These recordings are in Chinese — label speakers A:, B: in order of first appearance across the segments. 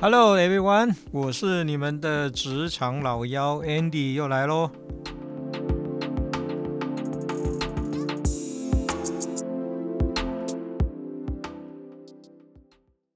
A: Hello everyone，我是你们的职场老妖 Andy 又来喽。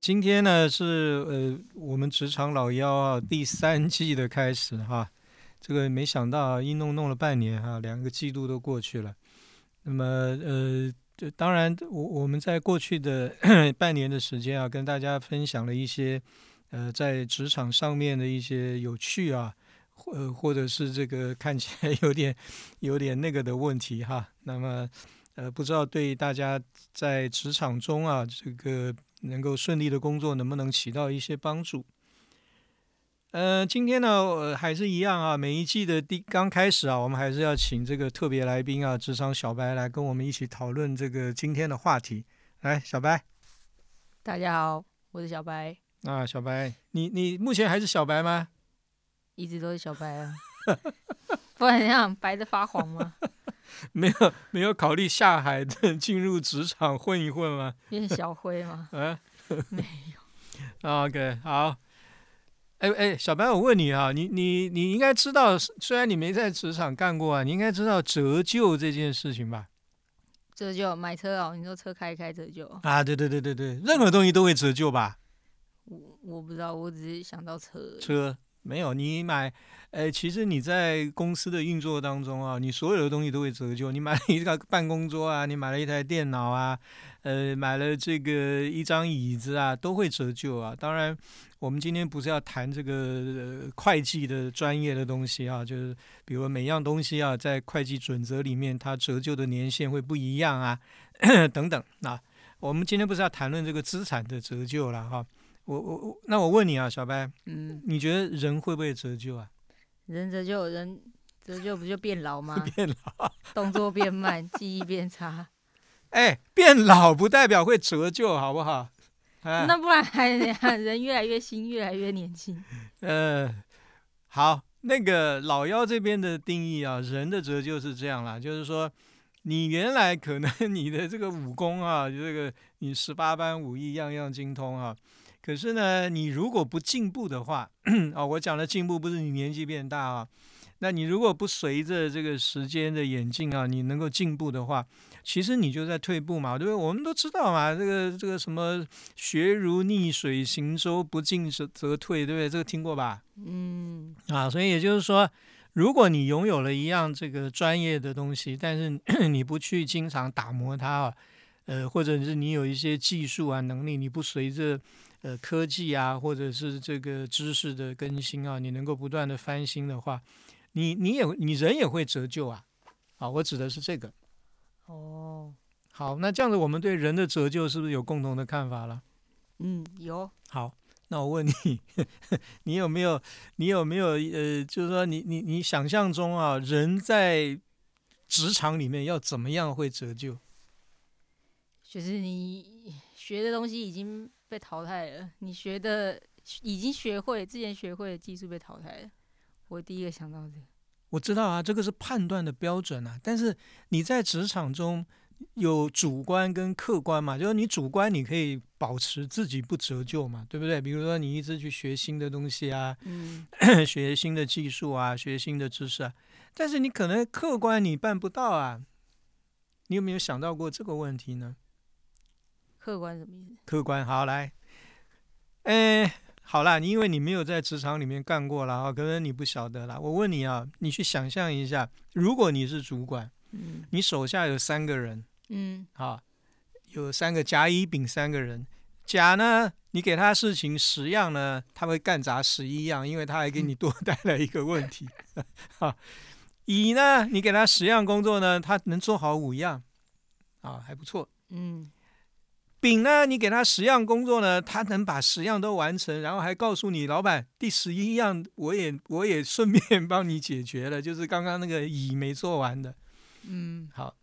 A: 今天呢是呃我们职场老妖啊第三季的开始哈，这个没想到一弄弄了半年哈，两个季度都过去了。那么呃，当然我我们在过去的 半年的时间啊，跟大家分享了一些呃在职场上面的一些有趣啊，或或者是这个看起来 有点有点那个的问题哈。那么呃不知道对大家在职场中啊这个。能够顺利的工作，能不能起到一些帮助？呃，今天呢，呃，还是一样啊。每一季的第刚开始啊，我们还是要请这个特别来宾啊，职场小白来跟我们一起讨论这个今天的话题。来，小白，
B: 大家好，我是小白。
A: 啊，小白，你你目前还是小白吗？
B: 一直都是小白啊，不然这样白的发黄吗？
A: 没有没有考虑下海的进入职场混一混吗？
B: 变小灰吗？
A: 啊，
B: 没有。
A: OK，好。哎哎，小白，我问你啊，你你你应该知道，虽然你没在职场干过啊，你应该知道折旧这件事情吧？
B: 折旧买车哦，你说车开一开折旧
A: 啊？对对对对对，任何东西都会折旧吧？
B: 我不知道，我只是想到车。
A: 车。没有，你买，呃，其实你在公司的运作当中啊，你所有的东西都会折旧。你买了一个办公桌啊，你买了一台电脑啊，呃，买了这个一张椅子啊，都会折旧啊。当然，我们今天不是要谈这个会计的专业的东西啊，就是比如每样东西啊，在会计准则里面，它折旧的年限会不一样啊，等等。啊我们今天不是要谈论这个资产的折旧了哈。我我我，那我问你啊，小白，嗯，你觉得人会不会折旧啊？
B: 人折旧，人折旧不就变老吗？
A: 变老，
B: 动作变慢，记忆变差。
A: 哎，变老不代表会折旧，好不好？
B: 那不然还？人越来越新，越来越年轻。
A: 呃，好，那个老妖这边的定义啊，人的折旧是这样啦，就是说，你原来可能 你的这个武功啊，这个你十八般武艺样样精通啊。可是呢，你如果不进步的话，啊，我讲的进步不是你年纪变大啊，那你如果不随着这个时间的演进啊，你能够进步的话，其实你就在退步嘛，对不对？我们都知道嘛，这个这个什么学如逆水行舟，不进则则退，对不对？这个听过吧？嗯，啊，所以也就是说，如果你拥有了一样这个专业的东西，但是 你不去经常打磨它啊，呃，或者是你有一些技术啊能力，你不随着呃，科技啊，或者是这个知识的更新啊，你能够不断的翻新的话，你你也你人也会折旧啊，啊，我指的是这个。哦，好，那这样子我们对人的折旧是不是有共同的看法了？
B: 嗯，有。
A: 好，那我问你，你有没有你有没有呃，就是说你你你想象中啊，人在职场里面要怎么样会折旧？
B: 就是你学的东西已经。被淘汰了，你学的已经学会，之前学会的技术被淘汰了。我第一个想到这个，
A: 我知道啊，这个是判断的标准啊。但是你在职场中有主观跟客观嘛？就是你主观你可以保持自己不折旧嘛，对不对？比如说你一直去学新的东西啊，嗯，学新的技术啊，学新的知识啊。但是你可能客观你办不到啊。你有没有想到过这个问题呢？
B: 客观什么意思？
A: 客观，好来，哎，好啦，你因为你没有在职场里面干过啦啊，可能你不晓得啦。我问你啊，你去想象一下，如果你是主管，嗯，你手下有三个人，嗯，好，有三个甲、乙、丙三个人。甲呢，你给他事情十样呢，他会干砸十一样，因为他还给你 多带来一个问题。好，乙呢，你给他十样工作呢，他能做好五样，啊，还不错，嗯。丙呢，你给他十样工作呢，他能把十样都完成，然后还告诉你老板，第十一样我也我也顺便帮你解决了，就是刚刚那个乙没做完的。嗯，好，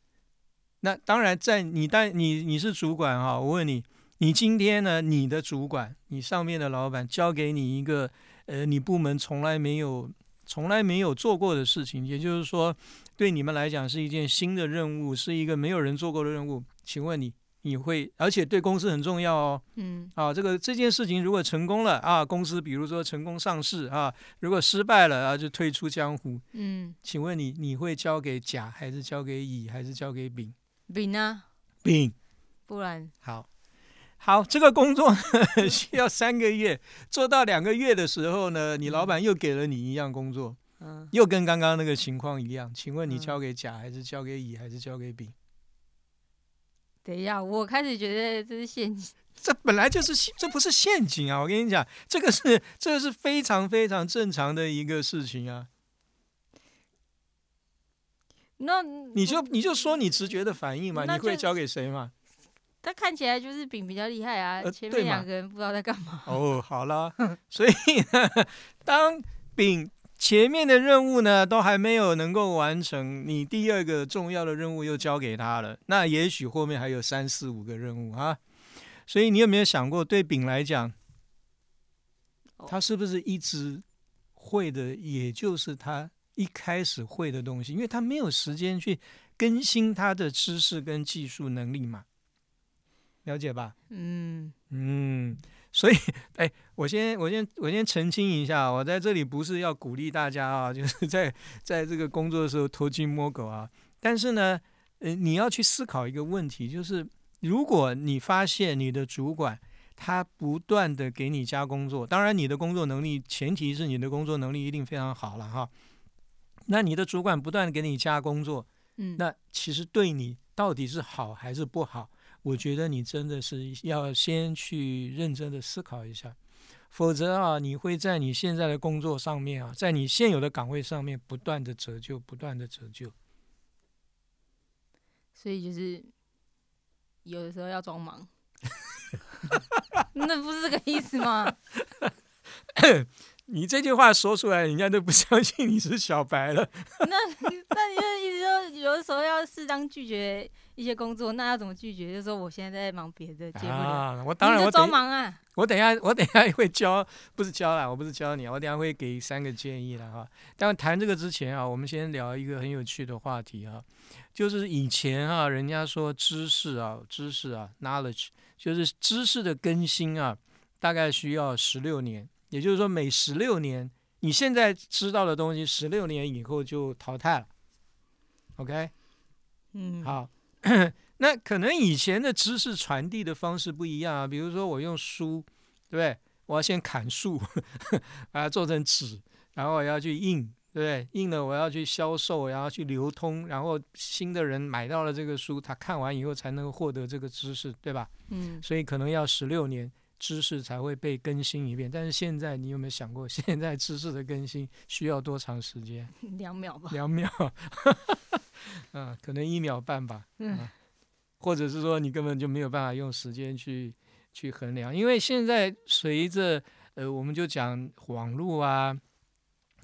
A: 那当然在你但你你是主管哈，我问你，你今天呢，你的主管，你上面的老板交给你一个呃，你部门从来没有从来没有做过的事情，也就是说，对你们来讲是一件新的任务，是一个没有人做过的任务，请问你？你会，而且对公司很重要哦。
B: 嗯
A: 啊，这个这件事情如果成功了啊，公司比如说成功上市啊，如果失败了啊，就退出江湖。
B: 嗯，
A: 请问你你会交给甲还是交给乙还是交给丙？
B: 丙呢，
A: 丙。
B: 不然
A: 好，好，这个工作呢 需要三个月，做到两个月的时候呢，你老板又给了你一样工作，
B: 嗯，
A: 又跟刚刚那个情况一样。请问你
B: 嗯
A: 交给甲还是交给乙还是交给丙？
B: 等一下，我开始觉得这是陷阱。
A: 这本来就是陷这不是陷阱啊！我跟你讲，这个是这个是非常非常正常的一个事情啊。
B: 那
A: 你就你就说你直觉的反应嘛，你会交给谁嘛？
B: 他看起来就是饼比较厉害啊，
A: 呃
B: 前面两个人不知道在干嘛。
A: 哦，好了，所以呢，当丙前面的任务呢都还没有能够完成，你第二个重要的任务又交给他了，那也许后面还有三四五个任务啊。所以你有没有想过，对丙来讲，他是不是一直会的，也就是他一开始会的东西，因为他没有时间去更新他的知识跟技术能力嘛，了解吧？
B: 嗯
A: 嗯，所以，哎，我先我先我先澄清一下，我在这里不是要鼓励大家啊，就是在在这个工作的时候偷鸡摸狗啊。但是呢，呃，你要去思考一个问题，就是如果你发现你的主管他不断的给你加工作，当然你的工作能力前提是你的工作能力一定非常好了哈。那你的主管不断的给你加工作，
B: 嗯，
A: 那其实对你到底是好还是不好？我觉得你真的是要先去认真的思考一下，否则啊，你会在你现在的工作上面啊，在你现有的岗位上面不断的折旧，不断的折旧。
B: 所以就是有的时候要装忙。那不是这个意思吗？
A: 你这句话说出来，人家都不 相信你是小白了。
B: 那那你就意思说，有的时候要适当拒绝一些工作，那要怎么拒绝？就是说我现在在忙别的，接不了。
A: 啊，我当然
B: 你就装忙啊。
A: 我等一下我等一下会教，不是教啦，我不是教你啊，我等一下会给三个建议了哈。但谈这个之前啊，我们先聊一个很有趣的话题啊，就是以前啊，人家说知识啊，知识啊，knowledge，就是知识的更新啊，大概需要十六年，也就是说每十六年，你现在知道的东西，十六年以后就淘汰了。OK，
B: 嗯，
A: 好，那可能以前的知识传递的方式不一样啊，比如说我用书，对不对？我要先砍树，把它做成纸，然后我要去印，对不对？印了我要去销售，然后去流通，然后新的人买到了这个书，他看完以后才能获得这个知识，对吧？
B: 嗯，
A: 所以可能要十六年，知识才会被更新一遍。但是现在你有没有想过，现在知识的更新需要多长时间？
B: 两秒吧。
A: 两秒，嗯，可能一秒半吧，
B: 嗯
A: 啊或者是说你根本就没有办法用时间去去衡量，因为现在随着呃，我们就讲网络啊，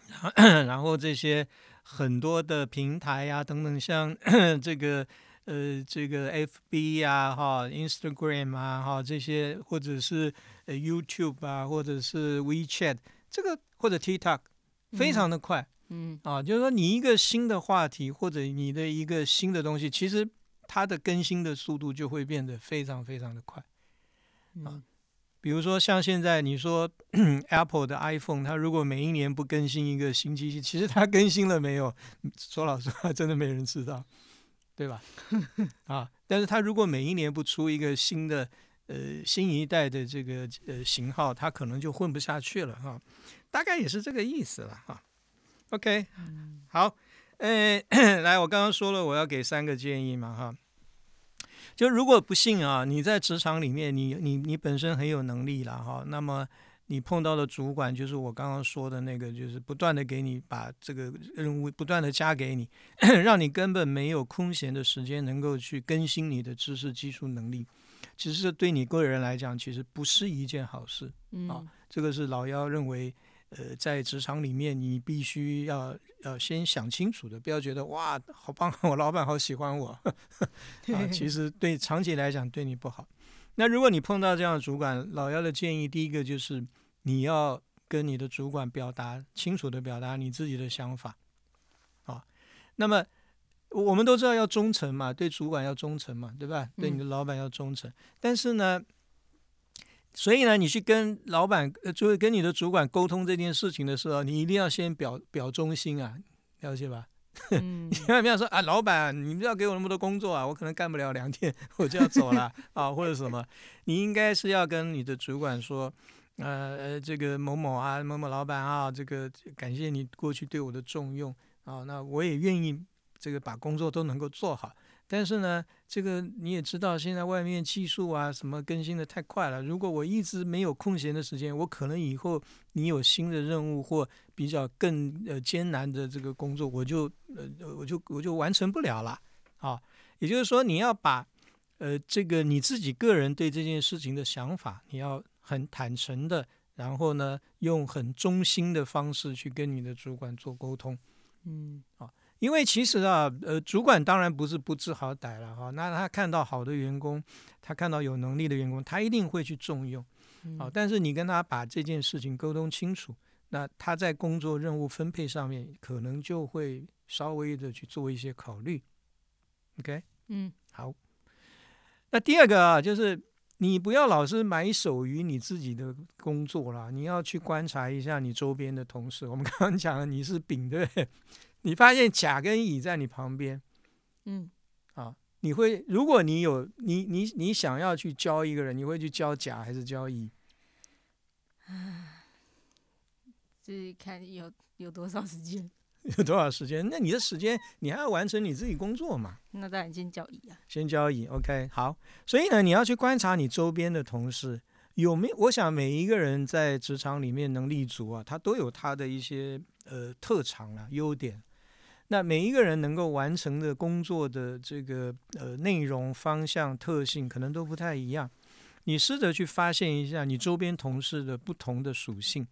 A: 然后然后这些很多的平台呀、等等，像 这个呃这个 FB 啊哈、Instagram 啊哈这些，或者是呃 YouTube 啊，或者是 WeChat 这个或者 TikTok，非常的快。
B: 嗯
A: 啊，就是说你一个新的话题或者你的一个新的东西，其实它的更新的速度就会变得非常非常的快。
B: 啊
A: 比如说像现在你说 Apple 的 iPhone，它如果每一年不更新一个新机器，其实它更新了没有？说老实话，真的没人知道，对吧？啊，但是它如果每一年不出一个新的呃新一代的这个呃型号，它可能就混不下去了哈、大概也是这个意思了哈、OK，好，呃，来，我刚刚说了，我要给三个建议嘛，哈。就如果不幸啊，你在职场里面，你你你本身很有能力了哈，那么你碰到的主管就是我刚刚说的那个，就是不断的给你把这个任务不断的加给你，让你根本没有空闲的时间能够去更新你的知识技术能力。其实这对你个人来讲，其实不是一件好事。
B: 嗯
A: 啊这个是老幺认为，呃，在职场里面你必须要要先想清楚的，不要觉得哇，好棒，我老板好喜欢我 啊，其实对长期来讲对你不好。那如果你碰到这样的主管，老幺的建议，第一个就是你要跟你的主管表达清楚的表达你自己的想法啊。那么我们都知道要忠诚嘛，对主管要忠诚嘛，对吧？对你的
B: 嗯
A: 老板要忠诚。但是呢，所以呢，你去跟老板，呃，就是跟你的主管沟通这件事情的时候，你一定要先表表忠心啊，了解吧？
B: 嗯
A: 千万不要说啊，老板，你不要给我那么多工作啊，我可能干不了两天 我就要走了 啊，或者什么。你应该是要跟你的主管说，呃呃，这个某某啊，某某老板啊，这个感谢你过去对我的重用啊，那我也愿意这个把工作都能够做好。但是呢，这个你也知道，现在外面技术啊什么更新的太快了。如果我一直没有空闲的时间，我可能以后你有新的任务或比较更呃艰难的这个工作，我就呃我就我就完成不了了啊。也就是说，你要把呃这个你自己个人对这件事情的想法，你要很坦诚的，然后呢用很忠心的方式去跟你的主管做沟通。
B: 嗯
A: 因为其实啊，呃，主管当然不是不知好歹了哈。那他看到好的员工，他看到有能力的员工，他一定会去重用。
B: 嗯
A: 好，但是你跟他把这件事情沟通清楚，那他在工作任务分配上面可能就会稍微的去做一些考虑。OK，
B: 嗯
A: 好。那第二个啊，就是你不要老是埋首于你自己的工作啦，你要去观察一下你周边的同事。我们刚刚讲了，你是丙，对不对？你发现甲跟乙在你旁边，
B: 嗯啊
A: 你会，如果你有你你你想要去教一个人，你会去教甲还是教乙？
B: 就是看有有多少时间。
A: 有多少时间？那你的时间，你还要完成你自己工作嘛？
B: 那当然先交易啊。
A: 先交易，OK，好。所以呢，你要去观察你周边的同事有没有。我想每一个人在职场里面能立足啊，他都有他的一些呃特长啊、优点。那每一个人能够完成的工作的这个呃内容、方向、特性，可能都不太一样。你试着去发现一下你周边同事的不同的属性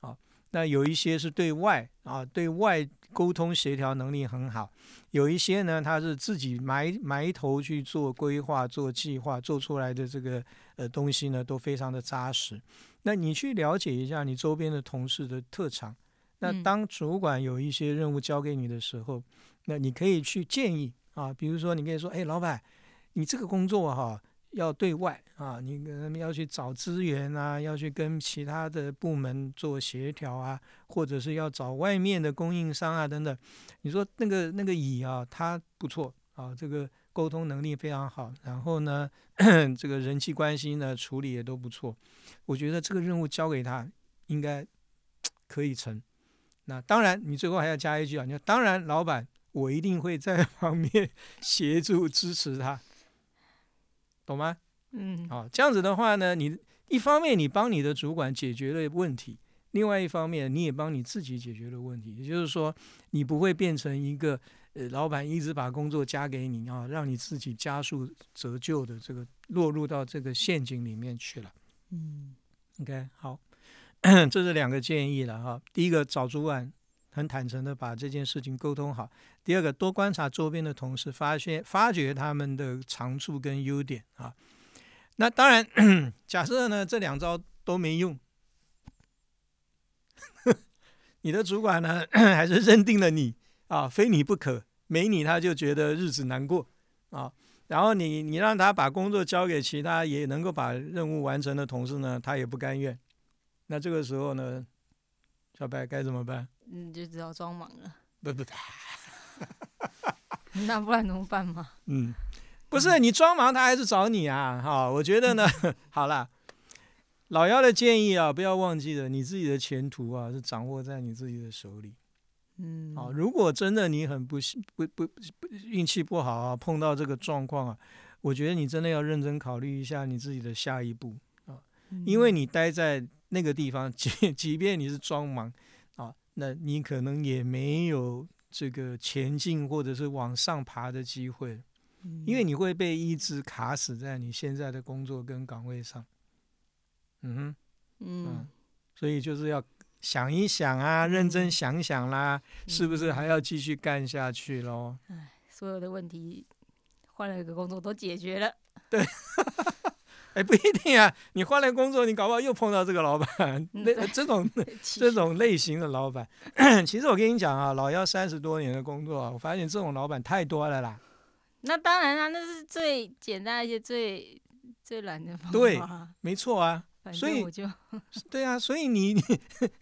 A: 啊。那有一些是对外啊，对外沟通协调能力很好；有一些呢，他是自己埋埋头去做规划、做计划，做出来的这个呃东西呢，都非常的扎实。那你去了解一下你周边的同事的特长。那
B: 嗯
A: 当主管有一些任务交给你的时候，那你可以去建议啊，比如说你可以说，哎，老板，你这个工作哈、要对外啊，你要去找资源啊，要去跟其他的部门做协调啊，或者是要找外面的供应商啊等等。你说那个那个乙啊，他不错啊，这个沟通能力非常好，然后呢，这个人际关系呢处理也都不错。我觉得这个任务交给他应该 可以成。那当然，你最后还要加一句啊，你说当然，老板，我一定会在 旁边协助支持他，懂吗？
B: 嗯
A: 好，这样子的话呢，你一方面你帮你的主管解决了问题，另外一方面你也帮你自己解决了问题。也就是说，你不会变成一个呃老板一直把工作加给你啊，让你自己加速折旧的这个落入到这个陷阱里面去了。
B: 嗯
A: OK，好，这是两个建议了哈。第一个，找主管很坦诚的把这件事情沟通好；第二个，多观察周边的同事，发现发掘他们的长处跟优点啊。那当然，假设呢这两招都没用，你的主管呢 还是认定了你啊，非你不可，没你他就觉得日子难过啊。然后你你让他把工作交给其他也能够把任务完成的同事呢，他也不甘愿。那这个时候呢，小白该怎么办？
B: 嗯，就只好装忙了。
A: 不不，
B: 那不然怎么办嘛？
A: 嗯，不是你装忙，他还是找你啊。哈，我觉得呢，好了，老幺的建议啊，不要忘记了，你自己的前途啊是掌握在你自己的手里。
B: 嗯，
A: 啊，如果真的你很不幸不不不运气不好啊，碰到这个状况啊，我觉得你真的要认真考虑一下你自己的下一步。因为
B: 嗯
A: 你待在那个地方，即 即便你是装忙啊，那你可能也没有这个前进或者是往上爬的机会，因为
B: 嗯
A: 你会被一直卡死在你现在的工作跟岗位上。嗯哼，
B: 嗯
A: 所以就是要想一想啊，认真
B: 嗯
A: 想想啦，是不是还要继续干下去喽？
B: 所有的问题换了一个工作都解决了。
A: 哎，不一定啊，你换了工作，你搞不好又碰到这个老板，那
B: 对
A: 这种这种类型的老板。其实我跟你讲啊，老幺三十多年的工作啊，我发现这种老板太多了啦。
B: 那当然啦，那是最简单一些最最懒的方法。
A: 对没错啊，所以
B: 我就
A: 对啊，所以你你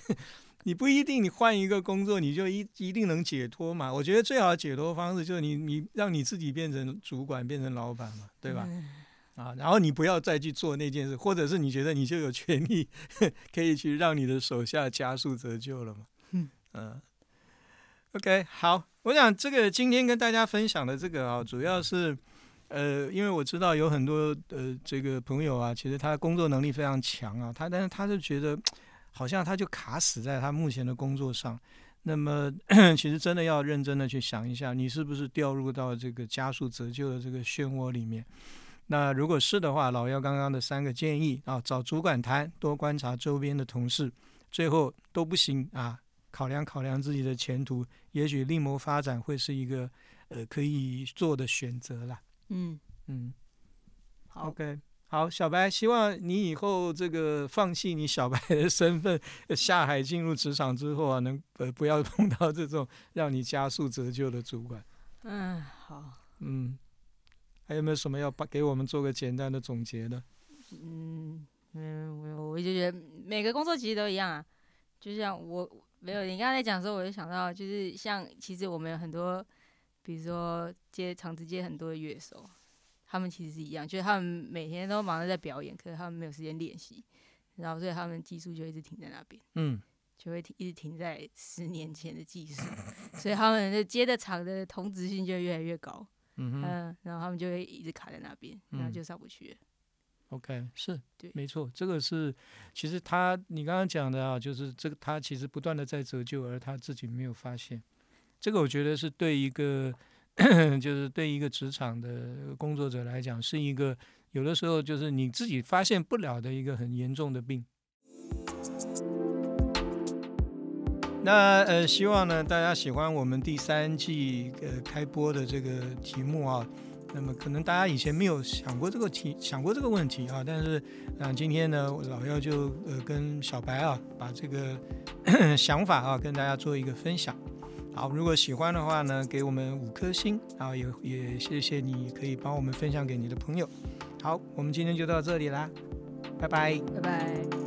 A: 你不一定你换一个工作你就一一定能解脱嘛。我觉得最好的解脱方式就是你你让你自己变成主管，变成老板嘛，对吧？
B: 嗯
A: 啊，然后你不要再去做那件事，或者是你觉得你就有权利 可以去让你的手下加速折旧了嘛？
B: 嗯
A: 嗯，OK，好，我想这个今天跟大家分享的这个啊，主要是呃，因为我知道有很多呃这个朋友啊，其实他工作能力非常强啊，他但是他就觉得好像他就卡死在他目前的工作上。那么，其实真的要认真的去想一下，你是不是掉入到这个加速折旧的这个漩涡里面？那如果是的话，老幺刚刚的三个建议啊，找主管谈，多观察周边的同事，最后都不行啊，考量考量自己的前途，也许另谋发展会是一个呃可以做的选择啦。
B: 嗯，
A: 嗯
B: 好
A: ，，OK，好，小白，希望你以后这个放弃你小白的身份，呃下海进入职场之后啊，能呃不要碰到这种让你加速折旧的主管。
B: 嗯，好，
A: 嗯，还有没有什么要把给我们做个简单的总结的？
B: 嗯嗯，我我就觉得每个工作其实都一样啊，就像我没有你刚才讲的时候，我就想到就是像其实我们有很多，比如说接场子接很多的乐手，他们其实是一样，就是他们每天都忙着在表演，可是他们没有时间练习，然后所以他们技术就一直停在那边。
A: 嗯
B: 就会停一直停在十年前的技术，所以他们的接的场的同质性就越来越高，
A: 嗯哼。
B: 嗯，然后他们就会一直卡在那边，然后
A: 嗯
B: 就上不去了。
A: OK，是
B: 对
A: 没错，这个是其实他你刚刚讲的啊，就是这个他其实不断的在折旧，而他自己没有发现。这个我觉得是对一个 就是对一个职场的工作者来讲，是一个有的时候就是你自己发现不了的一个很严重的病。那呃，希望呢大家喜欢我们第三季呃开播的这个题目啊。那么可能大家以前没有想过这个题，想过这个问题啊，但是啊、今天呢，老幺就呃跟小白啊，把这个 想法啊跟大家做一个分享。好，如果喜欢的话呢，给我们五颗星，然后也也谢谢你可以帮我们分享给你的朋友。好，我们今天就到这里啦，拜拜。
B: 拜拜。